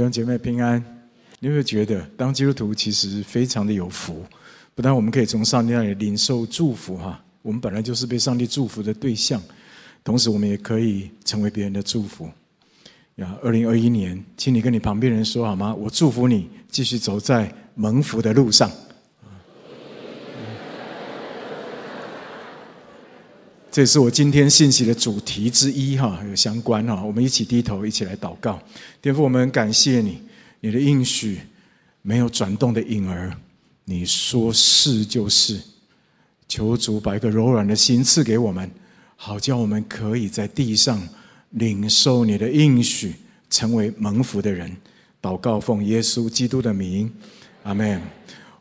弟兄姐妹平安，你有没有觉得当基督徒其实非常的有福？不但我们可以从上帝那里领受祝福哈，我们本来就是被上帝祝福的对象，同时我们也可以成为别人的祝福。呀，二零二一年，请你跟你旁边人说好吗？我祝福你继续走在蒙福的路上。这也是我今天信息的主题之一哈，有相关哈，我们一起低头，一起来祷告。天父，我们感谢你，你的应许没有转动的影儿，你说是就是。求主把一个柔软的心赐给我们，好叫我们可以在地上领受你的应许，成为蒙福的人。祷告奉耶稣基督的名，阿门。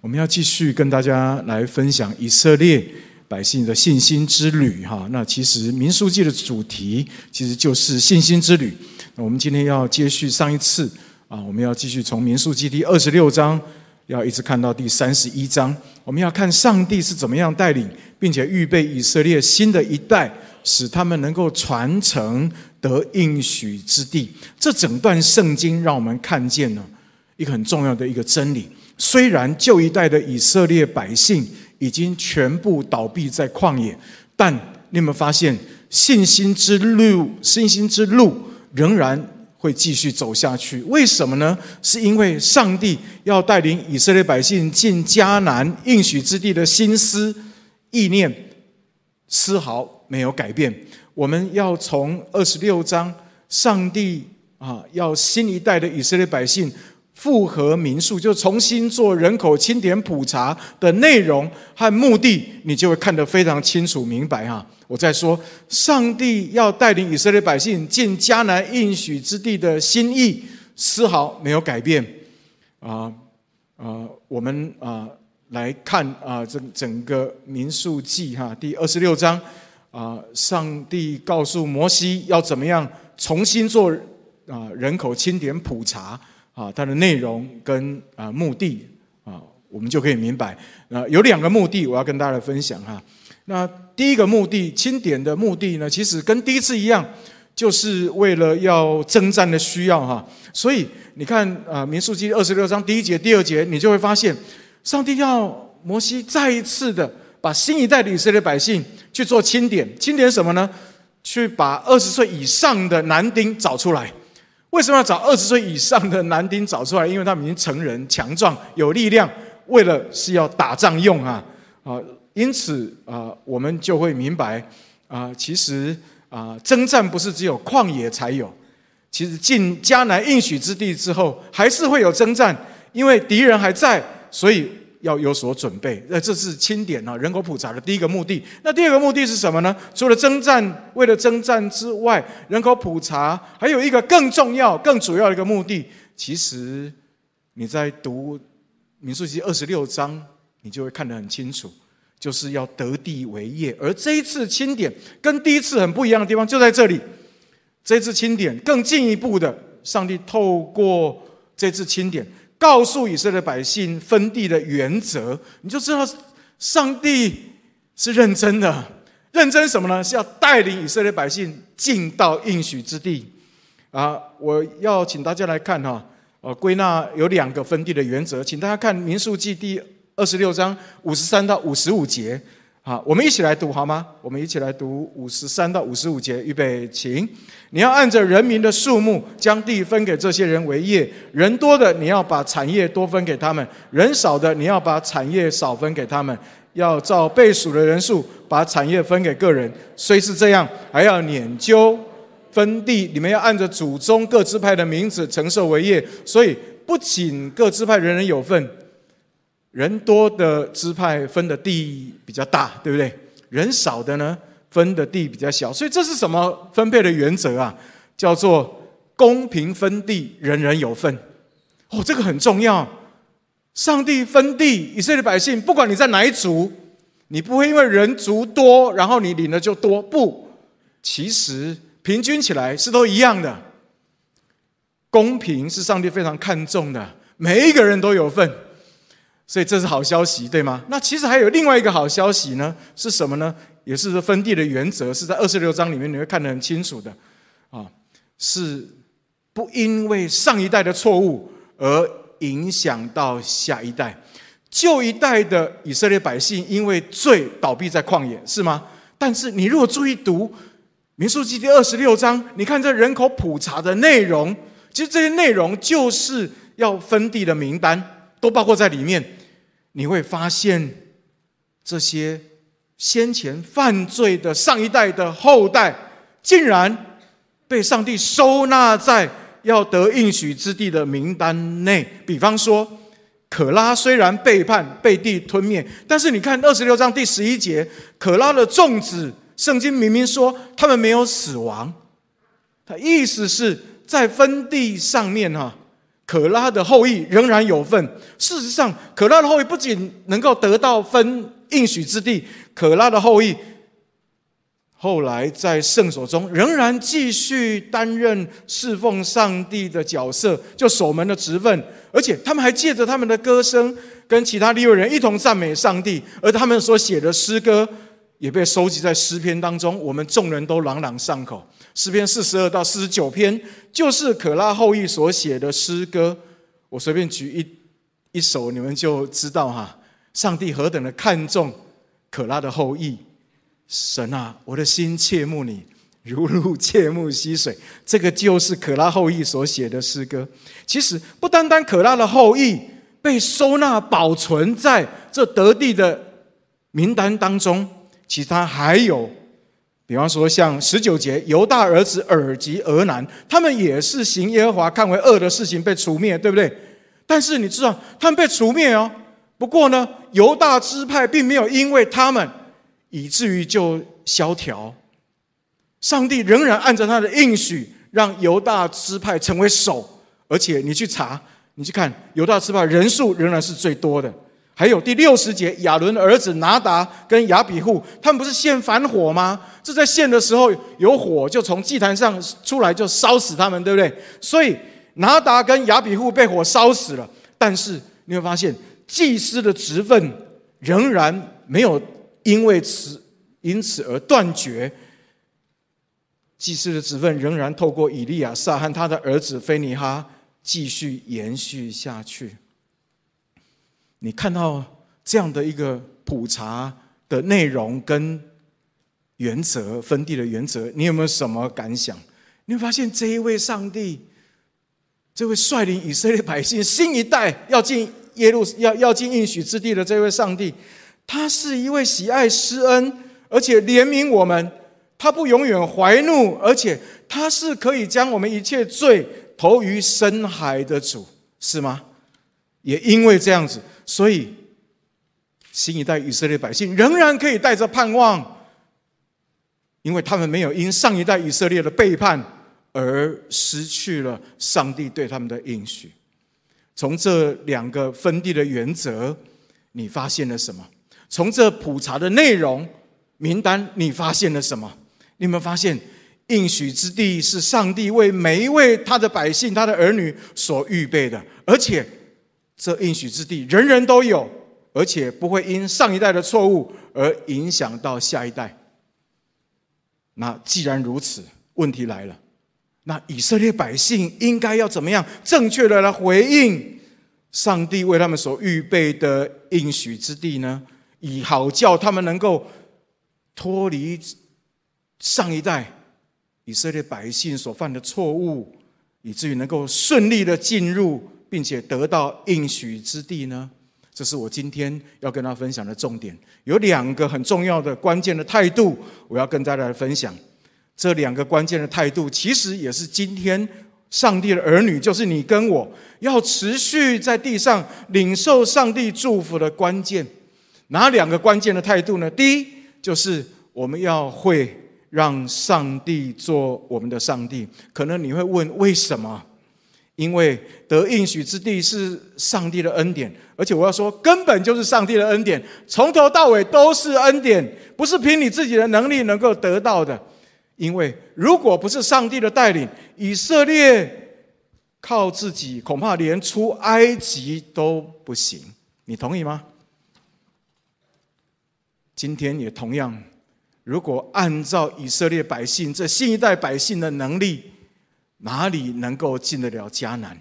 我们要继续跟大家来分享以色列。百姓的信心之旅，哈，那其实民数记的主题其实就是信心之旅。那我们今天要接续上一次啊，我们要继续从民数记第二十六章，要一直看到第三十一章。我们要看上帝是怎么样带领，并且预备以色列新的一代，使他们能够传承得应许之地。这整段圣经让我们看见了一个很重要的一个真理：虽然旧一代的以色列百姓，已经全部倒闭在旷野，但你有没有发现，信心之路，信心之路仍然会继续走下去？为什么呢？是因为上帝要带领以色列百姓进迦南应许之地的心思意念，丝毫没有改变。我们要从二十六章，上帝啊，要新一代的以色列百姓。复合民数，就重新做人口清点普查的内容和目的，你就会看得非常清楚明白哈。我在说，上帝要带领以色列百姓进迦南应许之地的心意，丝毫没有改变。啊啊，我们啊来看啊，这整个民数记哈第二十六章啊，上帝告诉摩西要怎么样重新做啊人口清点普查。啊，它的内容跟啊目的啊，我们就可以明白。啊，有两个目的，我要跟大家分享哈。那第一个目的，清点的目的呢，其实跟第一次一样，就是为了要征战的需要哈。所以你看啊，《民数记》二十六章第一节、第二节，你就会发现，上帝要摩西再一次的把新一代的以色列百姓去做清点。清点什么呢？去把二十岁以上的男丁找出来。为什么要找二十岁以上的男丁找出来？因为他们已经成人、强壮、有力量，为了是要打仗用啊啊！因此啊，我们就会明白啊，其实啊，征战不是只有旷野才有，其实进迦南应许之地之后，还是会有征战，因为敌人还在，所以。要有所准备，那这是清点啊，人口普查的第一个目的。那第二个目的是什么呢？除了征战，为了征战之外，人口普查还有一个更重要、更主要的一个目的。其实你在读民数记二十六章，你就会看得很清楚，就是要得地为业。而这一次清点跟第一次很不一样的地方就在这里。这次清点更进一步的，上帝透过这次清点。告诉以色列百姓分地的原则，你就知道上帝是认真的。认真什么呢？是要带领以色列百姓进到应许之地。啊，我要请大家来看哈，呃，归纳有两个分地的原则，请大家看民数记第二十六章五十三到五十五节。好，我们一起来读好吗？我们一起来读五十三到五十五节，预备，请。你要按着人民的数目将地分给这些人为业，人多的你要把产业多分给他们，人少的你要把产业少分给他们。要照被数的人数把产业分给个人。虽是这样，还要拈阄分地。你们要按着祖宗各支派的名字承受为业。所以不仅各支派人人有份。人多的支派分的地比较大，对不对？人少的呢，分的地比较小。所以这是什么分配的原则啊？叫做公平分地，人人有份。哦，这个很重要。上帝分地，以色列百姓，不管你在哪一族，你不会因为人族多，然后你领的就多。不，其实平均起来是都一样的。公平是上帝非常看重的，每一个人都有份。所以这是好消息，对吗？那其实还有另外一个好消息呢，是什么呢？也是分地的原则，是在二十六章里面你会看得很清楚的，啊，是不因为上一代的错误而影响到下一代。旧一代的以色列百姓因为罪倒闭在旷野，是吗？但是你如果注意读民数记第二十六章，你看这人口普查的内容，其实这些内容就是要分地的名单，都包括在里面。你会发现这些先前犯罪的上一代的后代，竟然被上帝收纳在要得应许之地的名单内。比方说，可拉虽然背叛被地吞灭，但是你看二十六章第十一节，可拉的众子。圣经明明说他们没有死亡，他意思是在分地上面哈，可拉的后裔仍然有份。事实上，可拉的后裔不仅能够得到分应许之地，可拉的后裔后来在圣所中仍然继续担任侍奉上帝的角色，就守门的职分，而且他们还借着他们的歌声跟其他利未人一同赞美上帝，而他们所写的诗歌。也被收集在诗篇当中，我们众人都朗朗上口。诗篇四十二到四十九篇，就是可拉后裔所写的诗歌。我随便举一一首，你们就知道哈，上帝何等的看重可拉的后裔。神啊，我的心切慕你，如鹿切慕溪水。这个就是可拉后裔所写的诗歌。其实不单单可拉的后裔被收纳保存在这得地的名单当中。其他还有，比方说像十九节，犹大儿子珥及俄南，他们也是行耶和华看为恶的事情被除灭，对不对？但是你知道，他们被除灭哦。不过呢，犹大支派并没有因为他们以至于就萧条，上帝仍然按照他的应许，让犹大支派成为首，而且你去查，你去看犹大支派人数仍然是最多的。还有第六十节，亚伦的儿子拿达跟亚比户，他们不是献燔火吗？这在献的时候有火就从祭坛上出来，就烧死他们，对不对？所以拿达跟亚比户被火烧死了。但是你会发现，祭司的职分仍然没有因为此因此而断绝。祭司的职分仍然透过以利亚撒和他的儿子菲尼哈继续延续下去。你看到这样的一个普查的内容跟原则，分地的原则，你有没有什么感想？你会发现这一位上帝，这位率领以色列百姓新一代要进耶路要要进应许之地的这位上帝，他是一位喜爱施恩而且怜悯我们，他不永远怀怒，而且他是可以将我们一切罪投于深海的主，是吗？也因为这样子。所以，新一代以色列百姓仍然可以带着盼望，因为他们没有因上一代以色列的背叛而失去了上帝对他们的应许。从这两个分地的原则，你发现了什么？从这普查的内容名单，你发现了什么？你有没有发现，应许之地是上帝为每一位他的百姓、他的儿女所预备的，而且。这应许之地，人人都有，而且不会因上一代的错误而影响到下一代。那既然如此，问题来了，那以色列百姓应该要怎么样正确的来回应上帝为他们所预备的应许之地呢？以好叫他们能够脱离上一代以色列百姓所犯的错误，以至于能够顺利的进入。并且得到应许之地呢？这是我今天要跟大家分享的重点。有两个很重要的关键的态度，我要跟大家来分享。这两个关键的态度，其实也是今天上帝的儿女，就是你跟我要持续在地上领受上帝祝福的关键。哪两个关键的态度呢？第一，就是我们要会让上帝做我们的上帝。可能你会问，为什么？因为得应许之地是上帝的恩典，而且我要说，根本就是上帝的恩典，从头到尾都是恩典，不是凭你自己的能力能够得到的。因为如果不是上帝的带领，以色列靠自己，恐怕连出埃及都不行。你同意吗？今天也同样，如果按照以色列百姓这新一代百姓的能力，哪里能够进得了迦南？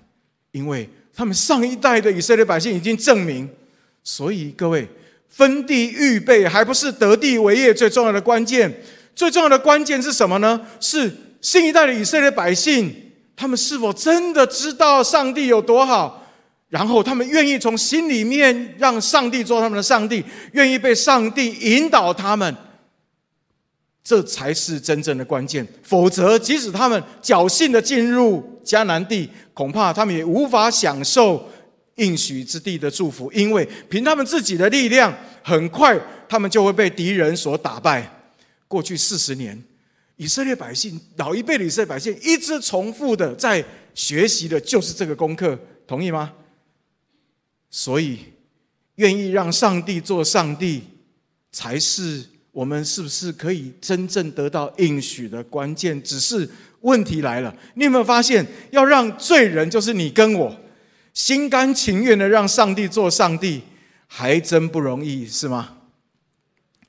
因为他们上一代的以色列百姓已经证明，所以各位分地预备还不是得地为业最重要的关键，最重要的关键是什么呢？是新一代的以色列百姓，他们是否真的知道上帝有多好？然后他们愿意从心里面让上帝做他们的上帝，愿意被上帝引导他们，这才是真正的关键。否则，即使他们侥幸的进入迦南地，恐怕他们也无法享受应许之地的祝福，因为凭他们自己的力量，很快他们就会被敌人所打败。过去四十年，以色列百姓，老一辈的以色列百姓，一直重复的在学习的就是这个功课，同意吗？所以，愿意让上帝做上帝，才是我们是不是可以真正得到应许的关键。只是问题来了，你有没有发现，要让罪人，就是你跟我，心甘情愿的让上帝做上帝，还真不容易，是吗？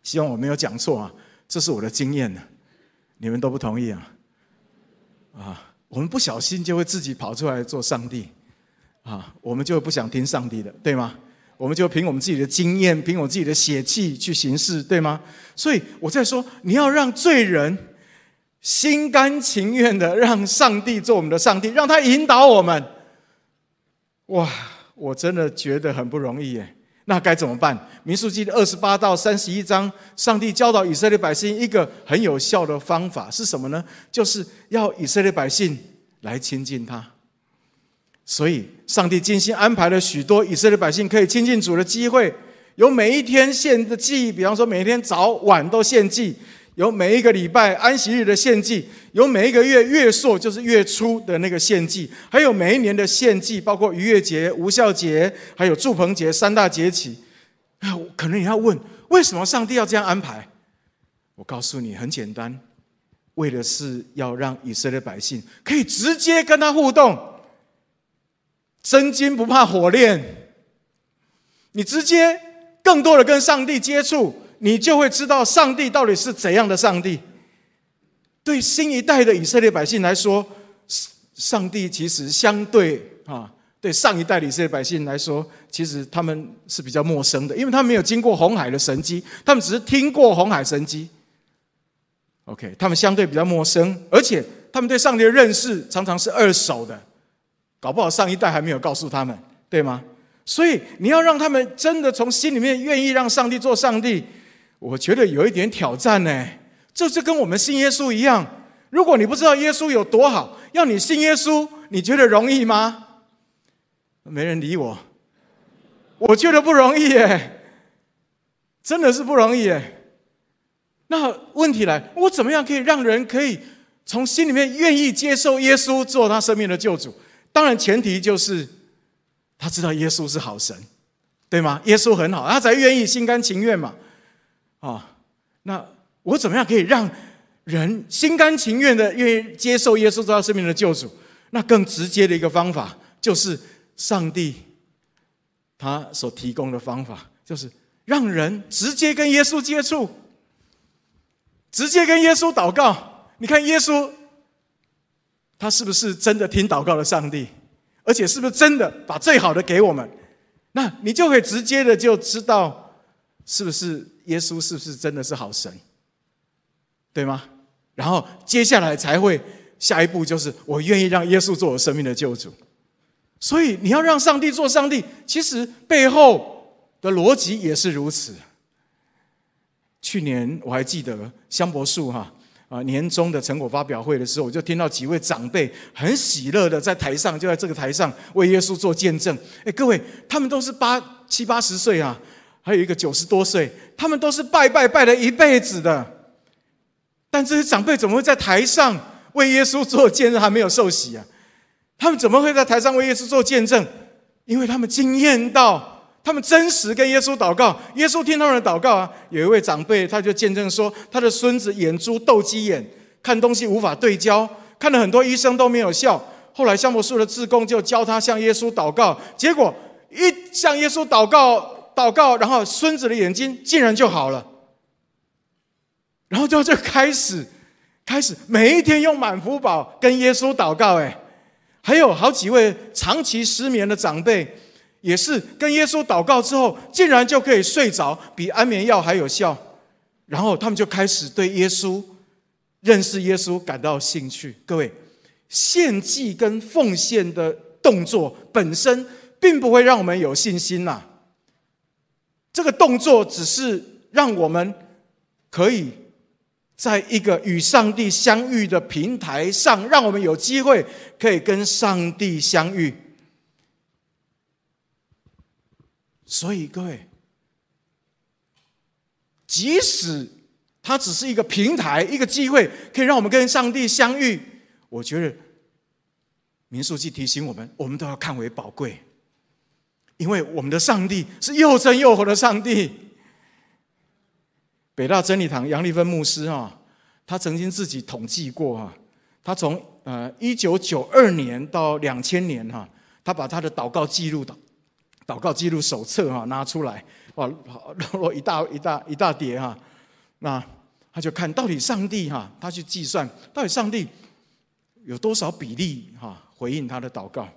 希望我没有讲错啊，这是我的经验呢。你们都不同意啊？啊，我们不小心就会自己跑出来做上帝。啊，我们就不想听上帝的，对吗？我们就凭我们自己的经验，凭我们自己的血气去行事，对吗？所以我在说，你要让罪人心甘情愿的让上帝做我们的上帝，让他引导我们。哇，我真的觉得很不容易耶。那该怎么办？民数记的二十八到三十一章，上帝教导以色列百姓一个很有效的方法是什么呢？就是要以色列百姓来亲近他。所以，上帝精心安排了许多以色列百姓可以亲近主的机会，有每一天献的祭，比方说每天早晚都献祭；有每一个礼拜安息日的献祭；有每一个月月朔，就是月初的那个献祭；还有每一年的献祭，包括逾越节、无酵节，还有住棚节三大节期。可能你要问，为什么上帝要这样安排？我告诉你，很简单，为的是要让以色列百姓可以直接跟他互动。真金不怕火炼，你直接更多的跟上帝接触，你就会知道上帝到底是怎样的上帝。对新一代的以色列百姓来说，上帝其实相对啊，对上一代以色列百姓来说，其实他们是比较陌生的，因为他们没有经过红海的神迹，他们只是听过红海神迹。OK，他们相对比较陌生，而且他们对上帝的认识常常是二手的。搞不好上一代还没有告诉他们，对吗？所以你要让他们真的从心里面愿意让上帝做上帝，我觉得有一点挑战呢。这就跟我们信耶稣一样，如果你不知道耶稣有多好，要你信耶稣，你觉得容易吗？没人理我，我觉得不容易耶，真的是不容易耶。那问题来，我怎么样可以让人可以从心里面愿意接受耶稣做他生命的救主？当然，前提就是他知道耶稣是好神，对吗？耶稣很好，他才愿意心甘情愿嘛。啊，那我怎么样可以让人心甘情愿的愿意接受耶稣做他生命的救主？那更直接的一个方法，就是上帝他所提供的方法，就是让人直接跟耶稣接触，直接跟耶稣祷告。你看耶稣。他是不是真的听祷告的上帝？而且是不是真的把最好的给我们？那你就可以直接的就知道，是不是耶稣是不是真的是好神，对吗？然后接下来才会下一步就是我愿意让耶稣做我生命的救主。所以你要让上帝做上帝，其实背后的逻辑也是如此。去年我还记得香柏树哈。啊年终的成果发表会的时候，我就听到几位长辈很喜乐的在台上，就在这个台上为耶稣做见证。哎，各位，他们都是八七八十岁啊，还有一个九十多岁，他们都是拜拜拜了一辈子的。但这些长辈怎么会在台上为耶稣做见证，还没有受洗啊？他们怎么会在台上为耶稣做见证？因为他们惊艳到。他们真实跟耶稣祷告，耶稣听他们的祷告啊。有一位长辈，他就见证说，他的孙子眼珠斗鸡眼，看东西无法对焦，看了很多医生都没有效。后来香柏树的志工就教他向耶稣祷告，结果一向耶稣祷告，祷告，然后孙子的眼睛竟然就好了。然后就就开始开始每一天用满福宝跟耶稣祷告。哎，还有好几位长期失眠的长辈，也是跟耶稣祷告之后，竟然就可以睡着，比安眠药还有效。然后他们就开始对耶稣认识耶稣感到兴趣。各位，献祭跟奉献的动作本身，并不会让我们有信心呐。这个动作只是让我们可以在一个与上帝相遇的平台上，让我们有机会可以跟上帝相遇。所以，各位，即使它只是一个平台、一个机会，可以让我们跟上帝相遇，我觉得民书记提醒我们，我们都要看为宝贵，因为我们的上帝是又真又活的上帝。北大真理堂杨丽芬牧师啊，他曾经自己统计过啊，他从呃一九九二年到两千年哈，他把他的祷告记录的。祷告记录手册哈拿出来哇，落落一大一大一大叠哈，那他就看到底上帝哈，他去计算到底上帝有多少比例哈回应他的祷告，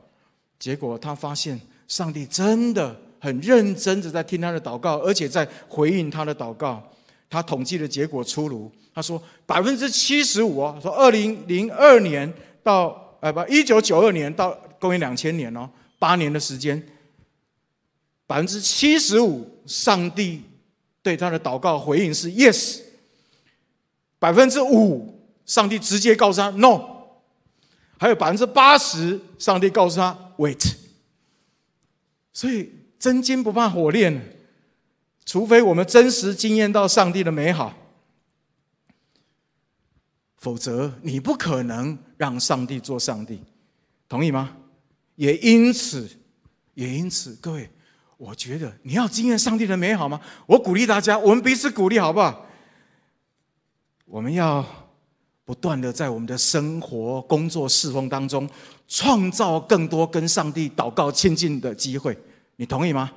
结果他发现上帝真的很认真的在听他的祷告，而且在回应他的祷告。他统计的结果出炉，他说百分之七十五哦，说二零零二年到呃不一九九二年到公元两千年哦，八年的时间。百分之七十五，上帝对他的祷告回应是 yes。百分之五，上帝直接告诉他 no。还有百分之八十，上帝告诉他 wait。所以真金不怕火炼，除非我们真实经验到上帝的美好，否则你不可能让上帝做上帝，同意吗？也因此，也因此，各位。我觉得你要经验上帝的美好吗？我鼓励大家，我们彼此鼓励，好不好？我们要不断的在我们的生活、工作、侍奉当中，创造更多跟上帝祷告亲近的机会。你同意吗？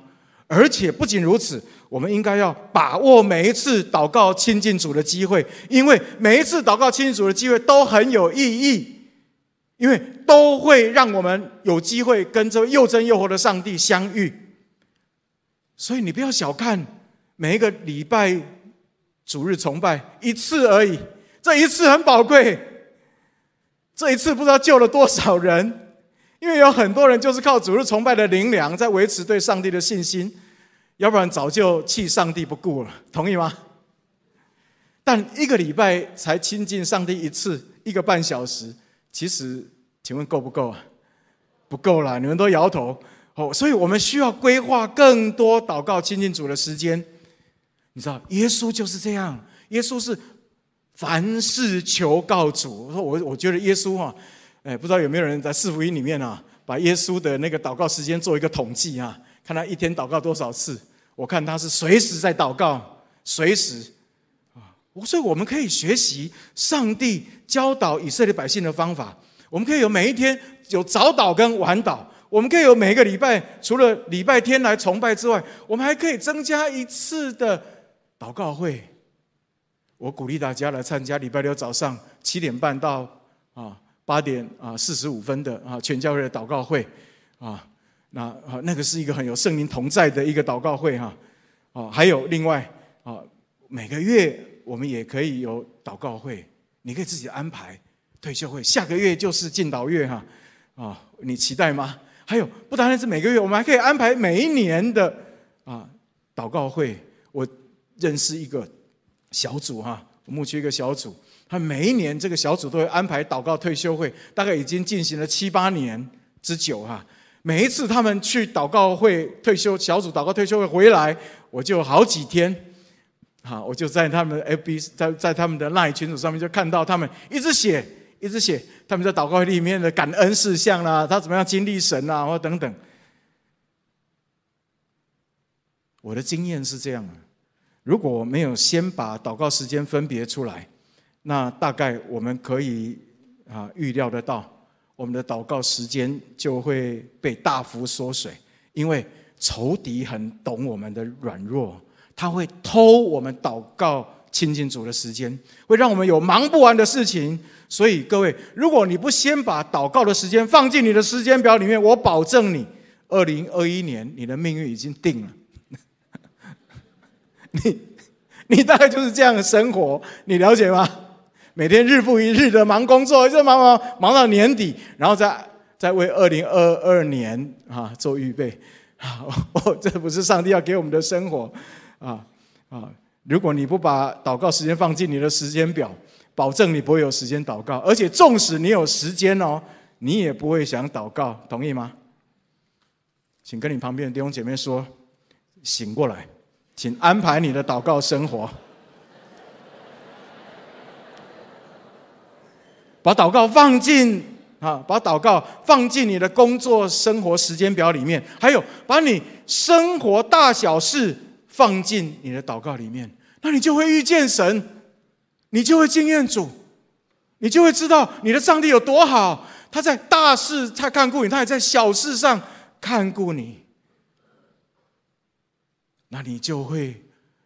而且不仅如此，我们应该要把握每一次祷告亲近主的机会，因为每一次祷告亲近主的机会都很有意义，因为都会让我们有机会跟这位又真又活的上帝相遇。所以你不要小看每一个礼拜主日崇拜一次而已，这一次很宝贵，这一次不知道救了多少人，因为有很多人就是靠主日崇拜的灵粮在维持对上帝的信心，要不然早就弃上帝不顾了，同意吗？但一个礼拜才亲近上帝一次，一个半小时，其实请问够不够啊？不够啦，你们都摇头。哦，所以我们需要规划更多祷告亲近主的时间。你知道，耶稣就是这样。耶稣是凡事求告主。我说我，我觉得耶稣哈，哎，不知道有没有人在四福音里面啊，把耶稣的那个祷告时间做一个统计啊，看他一天祷告多少次。我看他是随时在祷告，随时啊。所以我们可以学习上帝教导以色列百姓的方法。我们可以有每一天有早祷跟晚祷。我们可以有每个礼拜，除了礼拜天来崇拜之外，我们还可以增加一次的祷告会。我鼓励大家来参加礼拜六早上七点半到啊八点啊四十五分的啊全教会的祷告会啊，那啊那个是一个很有圣灵同在的一个祷告会哈啊，还有另外啊每个月我们也可以有祷告会，你可以自己安排退休会，下个月就是敬祷月哈啊，你期待吗？还有，不单单是每个月，我们还可以安排每一年的啊祷告会。我认识一个小组哈，牧区一个小组，他每一年这个小组都会安排祷告退休会，大概已经进行了七八年之久哈。每一次他们去祷告会退休小组祷告退休会回来，我就好几天，好，我就在他们的 FB 在在他们的 LINE 群组上面就看到他们一直写。一直写他们在祷告会里面的感恩事项啦，他怎么样经历神啊，或等等。我的经验是这样：如果没有先把祷告时间分别出来，那大概我们可以啊预料得到，我们的祷告时间就会被大幅缩水，因为仇敌很懂我们的软弱，他会偷我们祷告亲近主的时间，会让我们有忙不完的事情。所以各位，如果你不先把祷告的时间放进你的时间表里面，我保证你，二零二一年你的命运已经定了。你你大概就是这样的生活，你了解吗？每天日复一日的忙工作，就忙忙忙到年底，然后再再为二零二二年啊做预备。啊，哦，这不是上帝要给我们的生活啊啊！如果你不把祷告时间放进你的时间表，保证你不会有时间祷告，而且纵使你有时间哦，你也不会想祷告，同意吗？请跟你旁边的弟兄姐妹说，醒过来，请安排你的祷告生活，把祷告放进啊，把祷告放进你的工作生活时间表里面，还有把你生活大小事放进你的祷告里面，那你就会遇见神。你就会经验主，你就会知道你的上帝有多好。他在大事他看顾你，他也在小事上看顾你。那你就会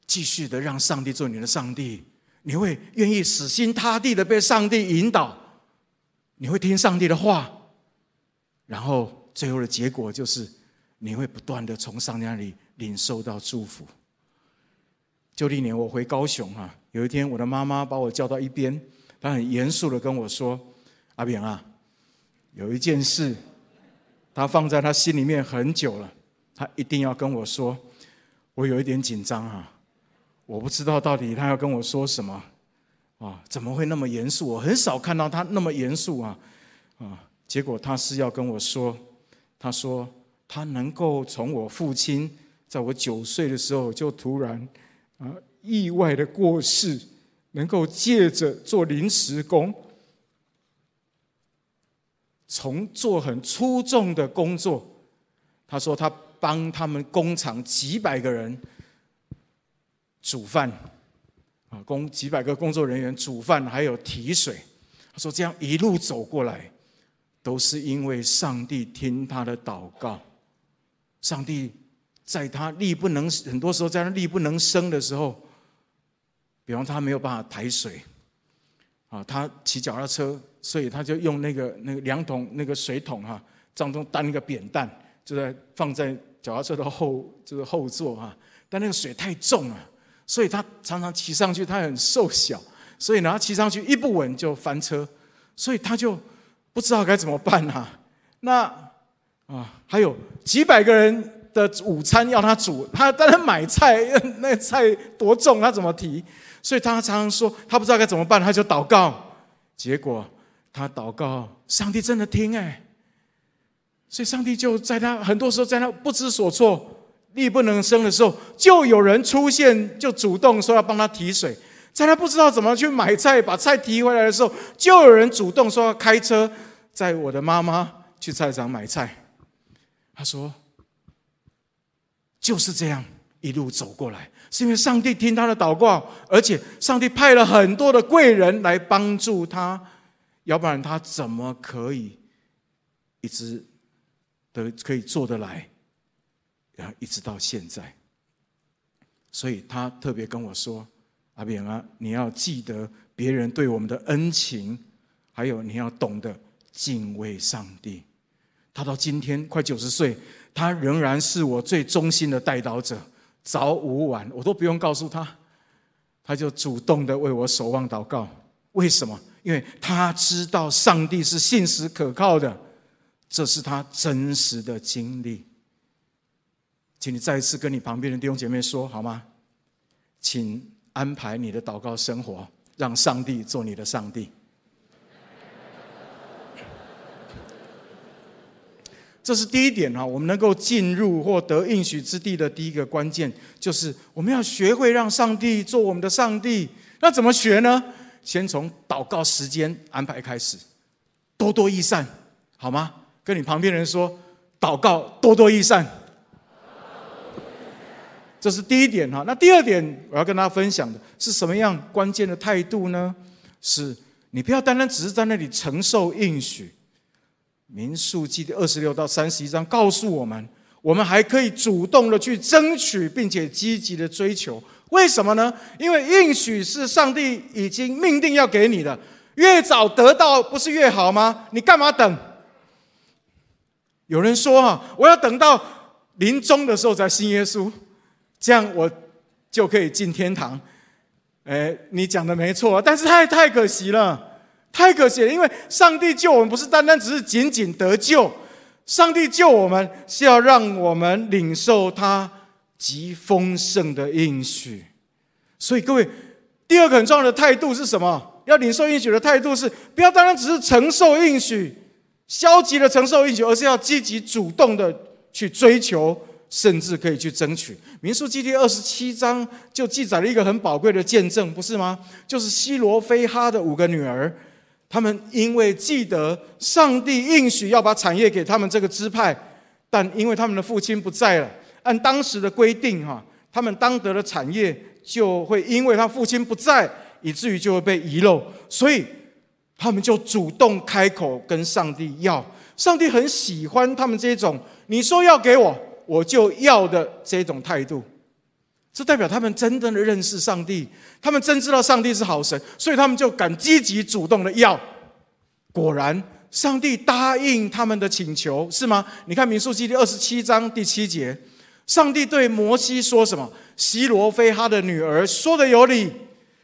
继续的让上帝做你的上帝，你会愿意死心塌地的被上帝引导，你会听上帝的话，然后最后的结果就是你会不断的从上帝那里领受到祝福。旧历年我回高雄啊。有一天，我的妈妈把我叫到一边，她很严肃的跟我说：“阿炳啊，有一件事，她放在她心里面很久了，她一定要跟我说。我有一点紧张啊，我不知道到底她要跟我说什么啊？怎么会那么严肃？我很少看到她那么严肃啊啊！结果她是要跟我说，她说她能够从我父亲在我九岁的时候就突然啊。”意外的过世，能够借着做临时工，从做很粗重的工作，他说他帮他们工厂几百个人煮饭，啊，工几百个工作人员煮饭，还有提水。他说这样一路走过来，都是因为上帝听他的祷告，上帝在他力不能，很多时候在他力不能生的时候。比方他没有办法抬水，啊，他骑脚踏车，所以他就用那个那个两桶那个水桶哈，当中担一个扁担，就在放在脚踏车的后就是后座哈，但那个水太重了，所以他常常骑上去，他很瘦小，所以呢，他骑上去一不稳就翻车，所以他就不知道该怎么办啊。那啊，还有几百个人的午餐要他煮，他当然买菜，那菜多重，他怎么提？所以他常常说，他不知道该怎么办，他就祷告。结果他祷告，上帝真的听哎。所以上帝就在他很多时候，在他不知所措、力不能生的时候，就有人出现，就主动说要帮他提水。在他不知道怎么去买菜、把菜提回来的时候，就有人主动说要开车载我的妈妈去菜场买菜。他说，就是这样一路走过来。是因为上帝听他的祷告，而且上帝派了很多的贵人来帮助他，要不然他怎么可以一直都可以做得来，然后一直到现在。所以他特别跟我说：“阿炳啊，你要记得别人对我们的恩情，还有你要懂得敬畏上帝。”他到今天快九十岁，他仍然是我最忠心的代祷者。早午晚，我都不用告诉他，他就主动的为我守望祷告。为什么？因为他知道上帝是信实可靠的，这是他真实的经历。请你再一次跟你旁边的弟兄姐妹说好吗？请安排你的祷告生活，让上帝做你的上帝。这是第一点哈，我们能够进入或得应许之地的第一个关键，就是我们要学会让上帝做我们的上帝。那怎么学呢？先从祷告时间安排开始，多多益善，好吗？跟你旁边人说，祷告多多益善。这是第一点哈。那第二点，我要跟大家分享的是什么样关键的态度呢？是你不要单单只是在那里承受应许。民数记的二十六到三十一章告诉我们，我们还可以主动的去争取，并且积极的追求，为什么呢？因为应许是上帝已经命定要给你的，越早得到不是越好吗？你干嘛等？有人说哈，我要等到临终的时候才信耶稣，这样我就可以进天堂。哎，你讲的没错，但是太太可惜了，太可惜了，因为上帝救我们不是单单只是仅仅得救，上帝救我们是要让我们领受他极丰盛的应许。所以各位，第二个很重要的态度是什么？要领受应许的态度是，不要单单只是承受应许。消极的承受应许，而是要积极主动的去追求，甚至可以去争取。民数记第二十七章就记载了一个很宝贵的见证，不是吗？就是西罗非哈的五个女儿，他们因为记得上帝应许要把产业给他们这个支派，但因为他们的父亲不在了，按当时的规定，哈，他们当得的产业就会因为他父亲不在，以至于就会被遗漏，所以。他们就主动开口跟上帝要，上帝很喜欢他们这种你说要给我，我就要的这种态度。这代表他们真正的认识上帝，他们真知道上帝是好神，所以他们就敢积极主动的要。果然，上帝答应他们的请求，是吗？你看民数记第二十七章第七节，上帝对摩西说什么？西罗非哈的女儿说的有理。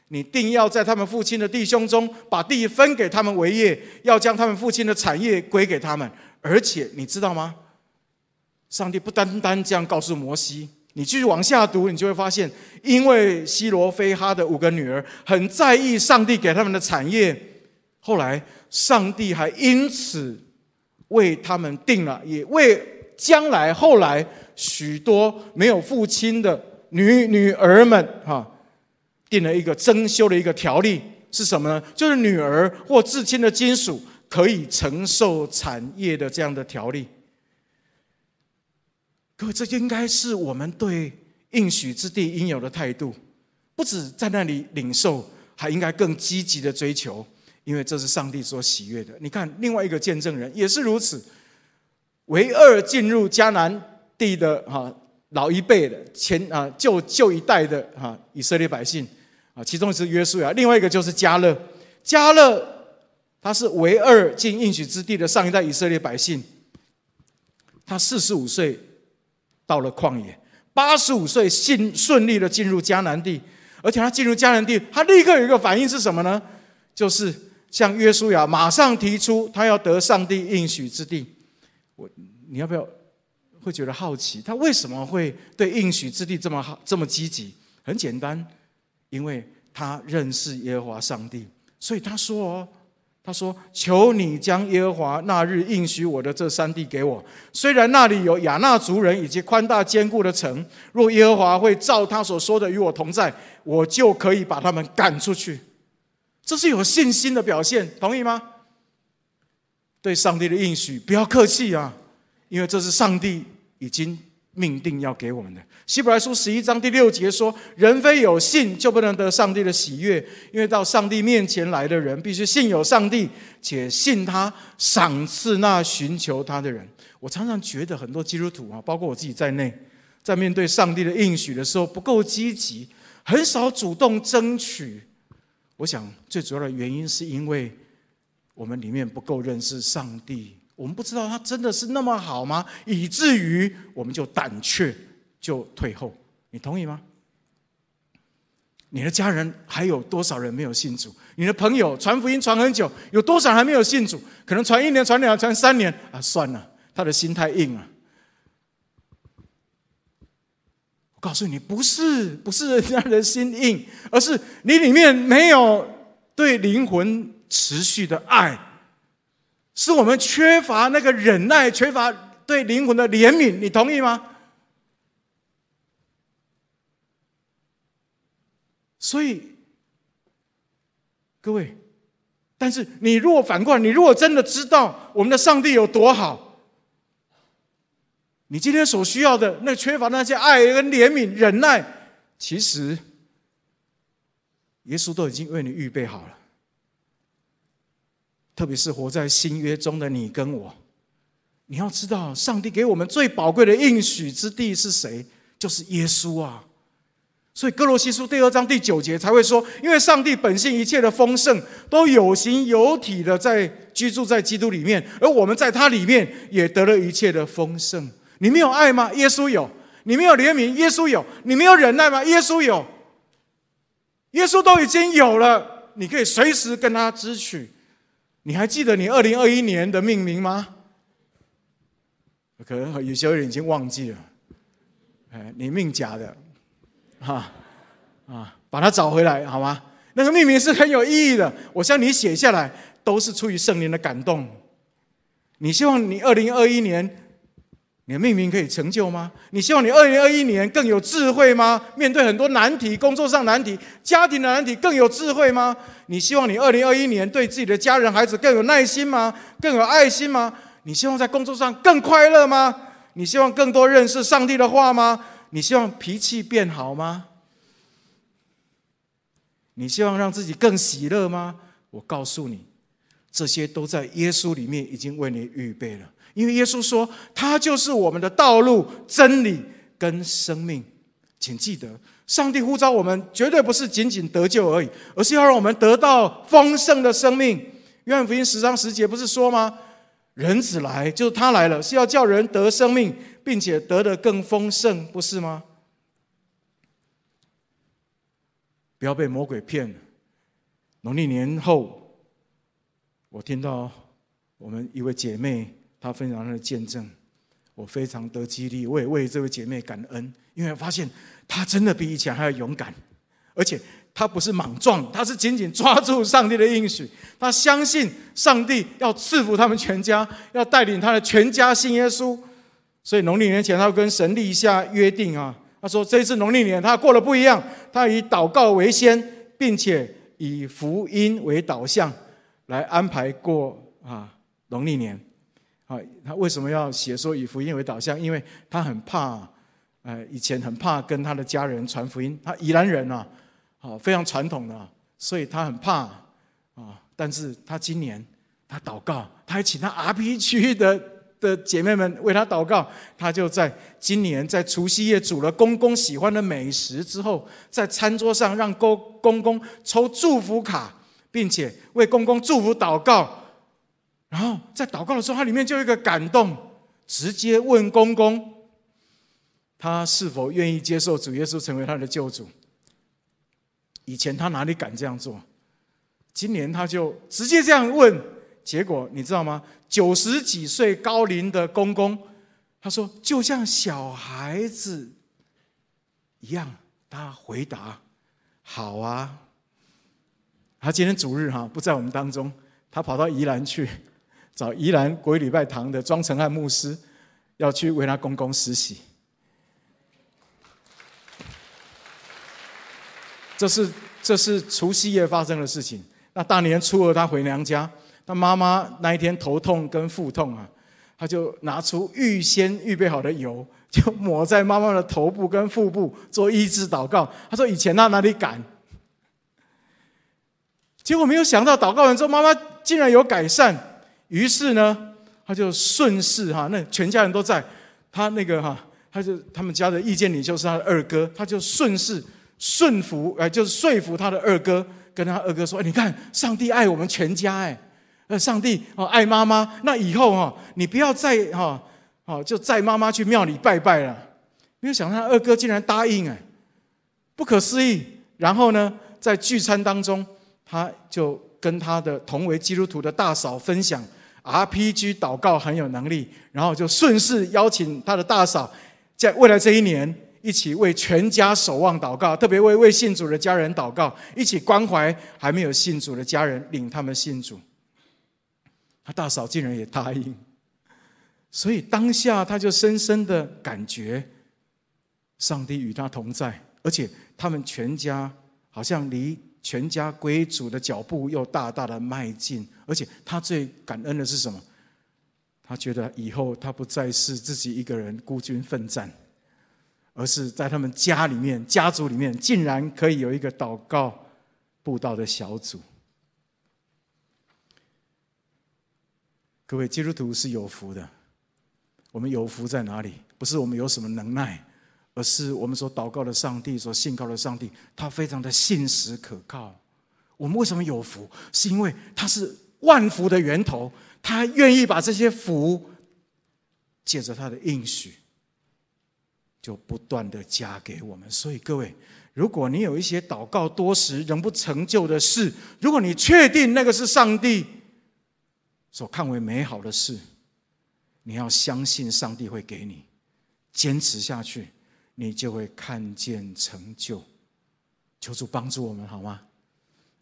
你定要在他们父亲的弟兄中把地分给他们为业，要将他们父亲的产业归给他们。而且你知道吗？上帝不单单这样告诉摩西，你继续往下读，你就会发现，因为西罗非哈的五个女儿很在意上帝给他们的产业，后来上帝还因此为他们定了，也为将来后来许多没有父亲的女女儿们，哈。定了一个增修的一个条例是什么呢？就是女儿或至亲的亲属可以承受产业的这样的条例。各位，这应该是我们对应许之地应有的态度，不止在那里领受，还应该更积极的追求，因为这是上帝所喜悦的。你看，另外一个见证人也是如此，唯二进入迦南地的哈老一辈的前啊旧旧一代的哈以色列百姓。啊，其中是约书亚，另外一个就是迦勒。迦勒他是唯二进应许之地的上一代以色列百姓。他四十五岁到了旷野，八十五岁信顺利的进入迦南地，而且他进入迦南地，他立刻有一个反应是什么呢？就是向约书亚马上提出他要得上帝应许之地。我你要不要会觉得好奇？他为什么会对应许之地这么好这么积极？很简单。因为他认识耶和华上帝，所以他说：“哦，他说，求你将耶和华那日应许我的这三地给我。虽然那里有亚衲族人以及宽大坚固的城，若耶和华会照他所说的与我同在，我就可以把他们赶出去。这是有信心的表现，同意吗？对上帝的应许，不要客气啊，因为这是上帝已经。”命定要给我们的，希伯来书十一章第六节说：“人非有信，就不能得上帝的喜悦。因为到上帝面前来的人，必须信有上帝，且信他赏赐那寻求他的人。”我常常觉得很多基督徒啊，包括我自己在内，在面对上帝的应许的时候，不够积极，很少主动争取。我想最主要的原因，是因为我们里面不够认识上帝。我们不知道他真的是那么好吗？以至于我们就胆怯，就退后。你同意吗？你的家人还有多少人没有信主？你的朋友传福音传很久，有多少人还没有信主？可能传一年、传两年、传三年啊，算了，他的心太硬了。我告诉你，不是，不是人家的心硬，而是你里面没有对灵魂持续的爱。是我们缺乏那个忍耐，缺乏对灵魂的怜悯，你同意吗？所以，各位，但是你如果反过来，你如果真的知道我们的上帝有多好，你今天所需要的那缺乏那些爱跟怜悯、忍耐，其实耶稣都已经为你预备好了。特别是活在新约中的你跟我，你要知道，上帝给我们最宝贵的应许之地是谁？就是耶稣啊！所以哥罗西书第二章第九节才会说：因为上帝本性一切的丰盛，都有形有体的在居住在基督里面，而我们在他里面也得了一切的丰盛。你没有爱吗？耶稣有。你没有怜悯？耶稣有。你没有忍耐吗？耶稣有。耶稣都已经有了，你可以随时跟他支取。你还记得你二零二一年的命名吗？可能有些人已经忘记了。哎，你命假的。哈啊，把它找回来好吗？那个命名是很有意义的。我向你写下来，都是出于圣灵的感动。你希望你二零二一年你的命名可以成就吗？你希望你二零二一年更有智慧吗？面对很多难题，工作上难题、家庭的难题，更有智慧吗？你希望你二零二一年对自己的家人、孩子更有耐心吗？更有爱心吗？你希望在工作上更快乐吗？你希望更多认识上帝的话吗？你希望脾气变好吗？你希望让自己更喜乐吗？我告诉你，这些都在耶稣里面已经为你预备了。因为耶稣说，他就是我们的道路、真理跟生命。请记得，上帝呼召我们，绝对不是仅仅得救而已，而是要让我们得到丰盛的生命。约翰福音十章十节不是说吗？人子来，就是他来了，是要叫人得生命。并且得的更丰盛，不是吗？不要被魔鬼骗了。农历年后，我听到我们一位姐妹她分享她的见证，我非常得激励，我也为这位姐妹感恩，因为发现她真的比以前还要勇敢，而且她不是莽撞，她是紧紧抓住上帝的应许，她相信上帝要赐福他们全家，要带领他的全家信耶稣。所以农历年前，他要跟神立下约定啊。他说：“这一次农历年，他过得不一样。他以祷告为先，并且以福音为导向，来安排过啊农历年。啊，他为什么要写说以福音为导向？因为他很怕，呃，以前很怕跟他的家人传福音。他宜兰人啊，啊，非常传统的，所以他很怕啊。但是他今年他祷告，他还请他 R P 区的。”的姐妹们为他祷告，他就在今年在除夕夜煮了公公喜欢的美食之后，在餐桌上让公公公抽祝福卡，并且为公公祝福祷告。然后在祷告的时候，他里面就有一个感动，直接问公公，他是否愿意接受主耶稣成为他的救主。以前他哪里敢这样做？今年他就直接这样问。结果你知道吗？九十几岁高龄的公公，他说就像小孩子一样，他回答：“好啊。”他今天主日哈不在我们当中，他跑到宜兰去找宜兰国语礼拜堂的庄成汉牧师，要去为他公公施洗。这是这是除夕夜发生的事情。那大年初二他回娘家。他妈妈那一天头痛跟腹痛啊，他就拿出预先预备好的油，就抹在妈妈的头部跟腹部做医治祷告。他说以前他哪里敢？结果没有想到祷告完之后，妈妈竟然有改善。于是呢，他就顺势哈，那全家人都在，他那个哈，他就他们家的意见领袖是他的二哥，他就顺势顺服，哎，就是说服他的二哥，跟他二哥说：“哎，你看上帝爱我们全家，哎。”呃，上帝哦，爱妈妈，那以后哈，你不要再哈，哦，就载妈妈去庙里拜拜了。没有想到他二哥竟然答应哎，不可思议。然后呢，在聚餐当中，他就跟他的同为基督徒的大嫂分享 RPG 祷告很有能力，然后就顺势邀请他的大嫂，在未来这一年一起为全家守望祷告，特别为未信主的家人祷告，一起关怀还没有信主的家人，领他们信主。他大嫂竟然也答应，所以当下他就深深的感觉，上帝与他同在，而且他们全家好像离全家归主的脚步又大大的迈进，而且他最感恩的是什么？他觉得以后他不再是自己一个人孤军奋战，而是在他们家里面、家族里面，竟然可以有一个祷告布道的小组。各位基督徒是有福的，我们有福在哪里？不是我们有什么能耐，而是我们所祷告的上帝，所信靠的上帝，他非常的信实可靠。我们为什么有福？是因为他是万福的源头，他愿意把这些福借着他的应许，就不断的加给我们。所以各位，如果你有一些祷告多时仍不成就的事，如果你确定那个是上帝所看为美好的事，你要相信上帝会给你，坚持下去。你就会看见成就，求主帮助我们好吗？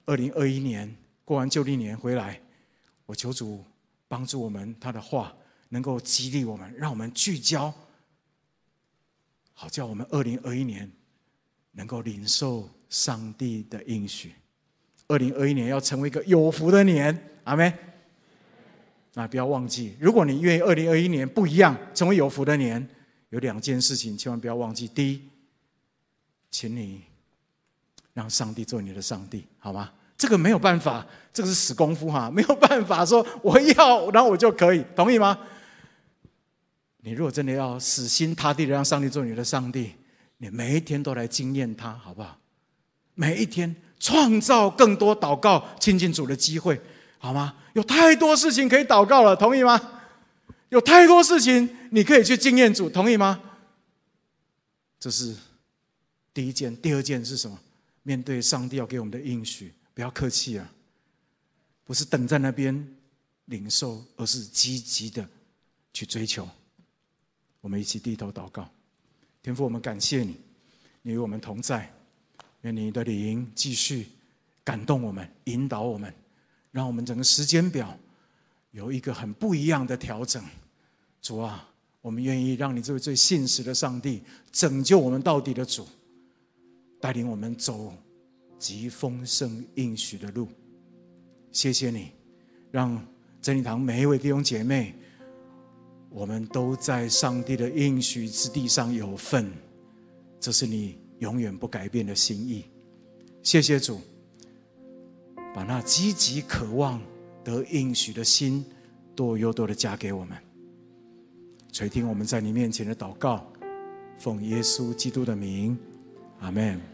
二零二一年过完旧历年回来，我求主帮助我们，他的话能够激励我们，让我们聚焦，好叫我们二零二一年能够领受上帝的应许。二零二一年要成为一个有福的年，阿妹。那不要忘记，如果你愿意二零二一年不一样，成为有福的年。有两件事情千万不要忘记。第一，请你让上帝做你的上帝，好吗？这个没有办法，这个是死功夫哈，没有办法说我要，然后我就可以，同意吗？你如果真的要死心塌地的让上帝做你的上帝，你每一天都来经验他，好不好？每一天创造更多祷告亲近主的机会，好吗？有太多事情可以祷告了，同意吗？有太多事情你可以去经验主，同意吗？这是第一件。第二件是什么？面对上帝要给我们的应许，不要客气啊！不是等在那边领受，而是积极的去追求。我们一起低头祷告，天父，我们感谢你，你与我们同在，愿你的灵继续感动我们，引导我们，让我们整个时间表有一个很不一样的调整。主啊，我们愿意让你这位最信实的上帝拯救我们到底的主，带领我们走极丰盛应许的路。谢谢你，让真理堂每一位弟兄姐妹，我们都在上帝的应许之地上有份。这是你永远不改变的心意。谢谢主，把那积极渴望得应许的心，多又多的加给我们。垂听我们在你面前的祷告，奉耶稣基督的名，阿门。